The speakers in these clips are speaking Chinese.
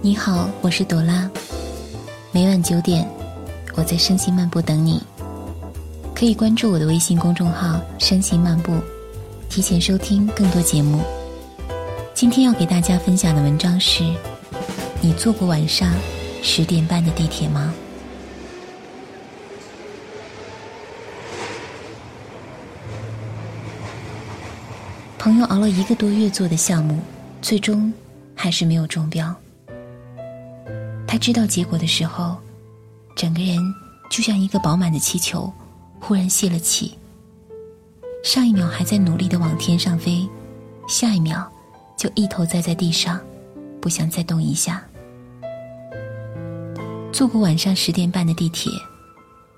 你好，我是朵拉。每晚九点，我在声心漫步等你。可以关注我的微信公众号“声心漫步”，提前收听更多节目。今天要给大家分享的文章是：你坐过晚上十点半的地铁吗？朋友熬了一个多月做的项目，最终还是没有中标。他知道结果的时候，整个人就像一个饱满的气球，忽然泄了气。上一秒还在努力的往天上飞，下一秒就一头栽在地上，不想再动一下。坐过晚上十点半的地铁，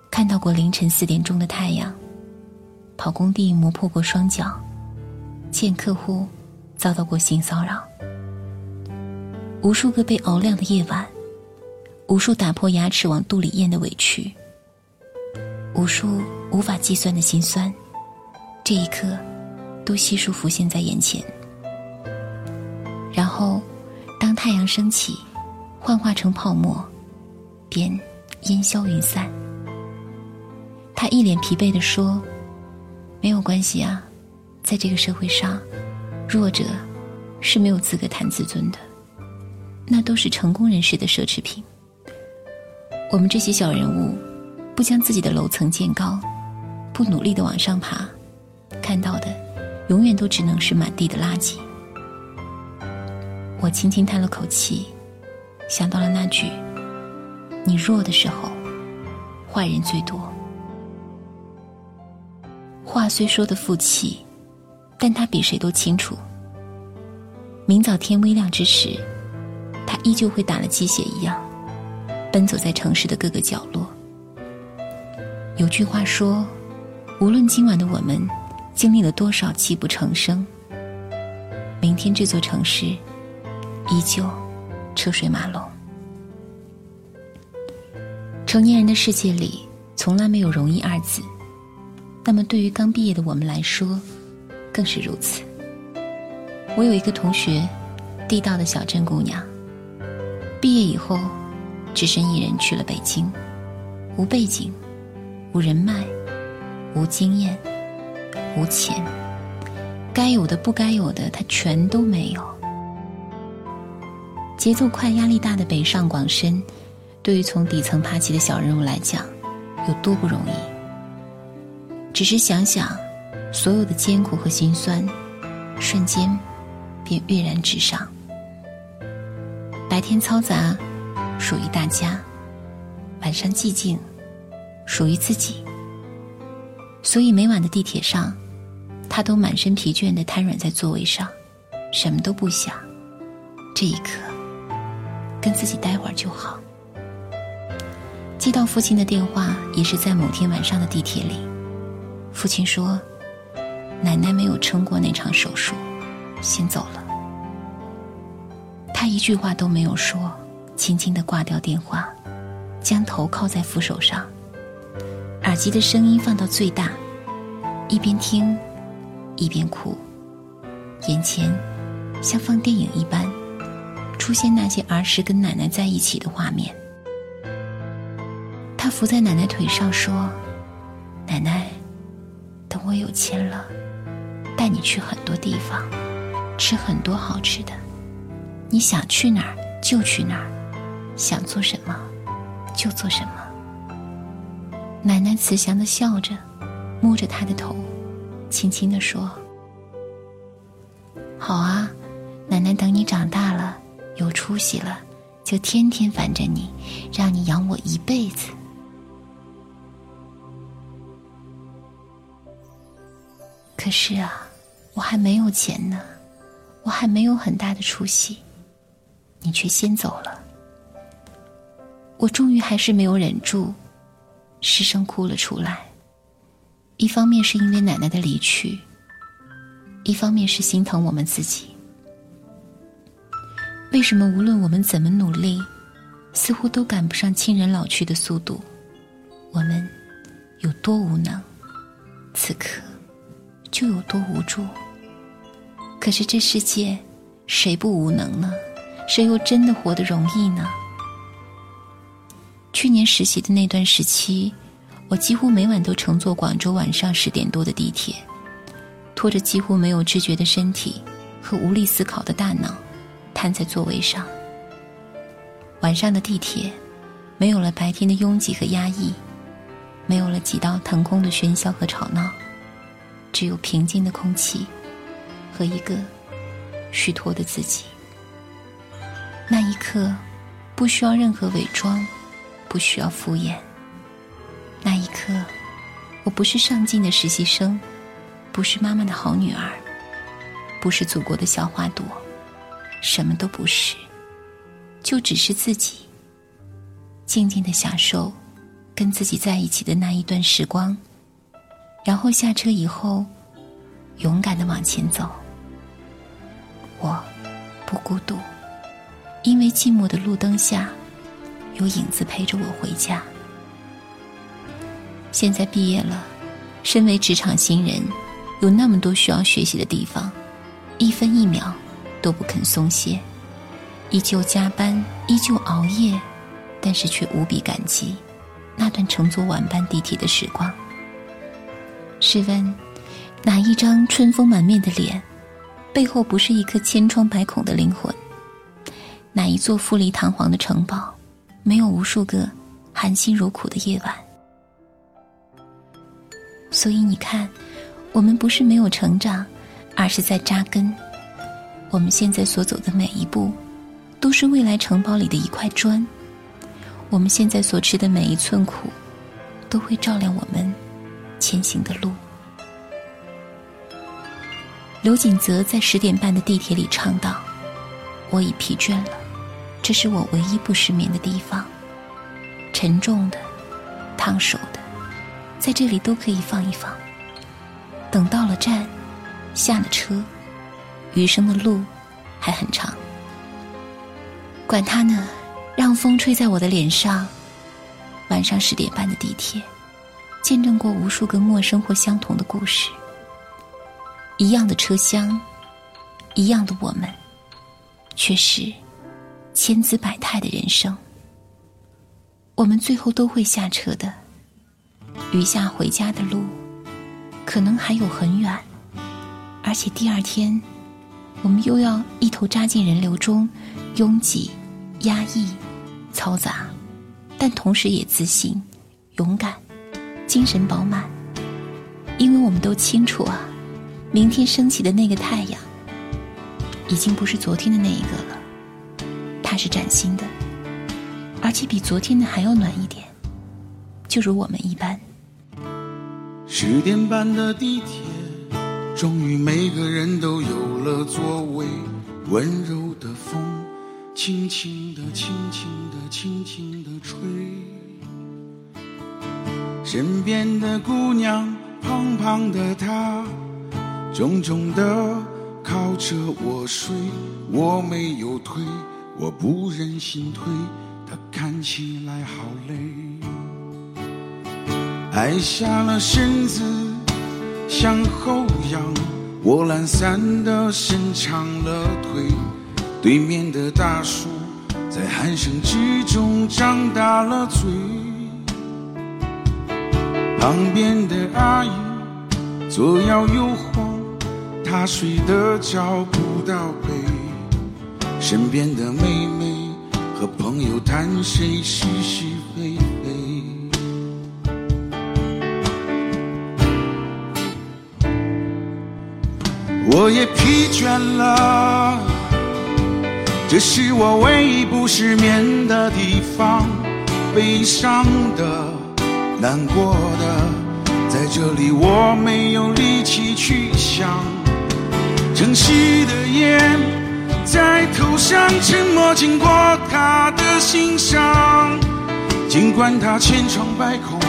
看到过凌晨四点钟的太阳，跑工地磨破过双脚，见客户遭到过性骚扰，无数个被熬亮的夜晚。无数打破牙齿往肚里咽的委屈，无数无法计算的心酸，这一刻，都悉数浮现在眼前。然后，当太阳升起，幻化成泡沫，便烟消云散。他一脸疲惫地说：“没有关系啊，在这个社会上，弱者是没有资格谈自尊的，那都是成功人士的奢侈品。”我们这些小人物，不将自己的楼层建高，不努力的往上爬，看到的永远都只能是满地的垃圾。我轻轻叹了口气，想到了那句：“你弱的时候，坏人最多。”话虽说的负气，但他比谁都清楚，明早天微亮之时，他依旧会打了鸡血一样。奔走在城市的各个角落。有句话说：“无论今晚的我们经历了多少泣不成声，明天这座城市依旧车水马龙。”成年人的世界里从来没有容易二字，那么对于刚毕业的我们来说，更是如此。我有一个同学，地道的小镇姑娘，毕业以后。只身一人去了北京，无背景，无人脉，无经验，无钱，该有的不该有的，他全都没有。节奏快、压力大的北上广深，对于从底层爬起的小人物来讲，有多不容易？只是想想，所有的艰苦和心酸，瞬间便跃然纸上。白天嘈杂。属于大家，晚上寂静，属于自己。所以每晚的地铁上，他都满身疲倦的瘫软在座位上，什么都不想。这一刻，跟自己待会儿就好。接到父亲的电话，也是在某天晚上的地铁里。父亲说：“奶奶没有撑过那场手术，先走了。”他一句话都没有说。轻轻的挂掉电话，将头靠在扶手上，耳机的声音放到最大，一边听，一边哭。眼前像放电影一般，出现那些儿时跟奶奶在一起的画面。他伏在奶奶腿上说：“奶奶，等我有钱了，带你去很多地方，吃很多好吃的，你想去哪儿就去哪儿。”想做什么，就做什么。奶奶慈祥的笑着，摸着他的头，轻轻的说：“好啊，奶奶等你长大了，有出息了，就天天烦着你，让你养我一辈子。”可是啊，我还没有钱呢，我还没有很大的出息，你却先走了。我终于还是没有忍住，失声哭了出来。一方面是因为奶奶的离去，一方面是心疼我们自己。为什么无论我们怎么努力，似乎都赶不上亲人老去的速度？我们有多无能，此刻就有多无助。可是这世界，谁不无能呢？谁又真的活得容易呢？去年实习的那段时期，我几乎每晚都乘坐广州晚上十点多的地铁，拖着几乎没有知觉的身体和无力思考的大脑，瘫在座位上。晚上的地铁，没有了白天的拥挤和压抑，没有了几道腾空的喧嚣和吵闹，只有平静的空气和一个虚脱的自己。那一刻，不需要任何伪装。不需要敷衍。那一刻，我不是上进的实习生，不是妈妈的好女儿，不是祖国的小花朵，什么都不是，就只是自己。静静的享受跟自己在一起的那一段时光，然后下车以后，勇敢的往前走。我不孤独，因为寂寞的路灯下。有影子陪着我回家。现在毕业了，身为职场新人，有那么多需要学习的地方，一分一秒都不肯松懈，依旧加班，依旧熬夜，但是却无比感激那段乘坐晚班地铁的时光。试问，哪一张春风满面的脸，背后不是一颗千疮百孔的灵魂？哪一座富丽堂皇的城堡？没有无数个含辛茹苦的夜晚，所以你看，我们不是没有成长，而是在扎根。我们现在所走的每一步，都是未来城堡里的一块砖。我们现在所吃的每一寸苦，都会照亮我们前行的路。刘锦泽在十点半的地铁里唱道：“我已疲倦了。”这是我唯一不失眠的地方，沉重的、烫手的，在这里都可以放一放。等到了站，下了车，余生的路还很长。管他呢，让风吹在我的脸上。晚上十点半的地铁，见证过无数个陌生或相同的故事。一样的车厢，一样的我们，却是。千姿百态的人生，我们最后都会下车的。余下回家的路，可能还有很远，而且第二天，我们又要一头扎进人流中，拥挤、压抑、嘈杂，但同时也自信、勇敢、精神饱满，因为我们都清楚啊，明天升起的那个太阳，已经不是昨天的那一个了。是崭新的，而且比昨天的还要暖一点，就如我们一般。十点半的地铁，终于每个人都有了座位。温柔的风，轻轻的、轻轻的、轻轻的吹。身边的姑娘，胖胖的她，重重的靠着我睡，我没有推。我不忍心推，他看起来好累。矮下了身子，向后仰，我懒散的伸长了腿。对面的大叔在鼾声之中张大了嘴，旁边的阿姨左摇右晃，她睡得找不到北。身边的妹妹和朋友谈谁是是非非，我也疲倦了。这是我唯一不失眠的地方，悲伤的、难过的，在这里我没有力气去想，城市的夜。在头上沉默经过他的心上，尽管他千疮百孔，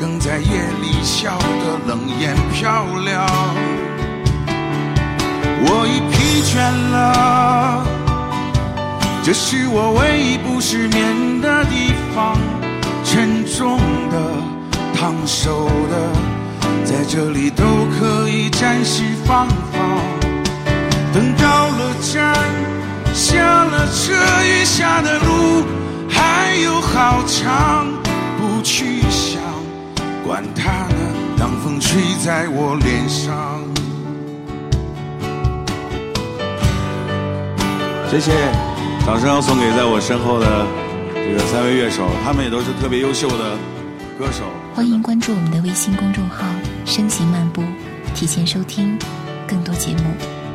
仍在夜里笑得冷眼漂亮。我已疲倦了，这是我唯一不失眠的地方。沉重的、烫手的，在这里都可以暂时放放。等到了站。下了车，余下的路还有好长，不去想，管它呢，当风吹在我脸上。谢谢，掌声要送给在我身后的这个三位乐手，他们也都是特别优秀的歌手。欢迎关注我们的微信公众号“声行漫步”，提前收听更多节目。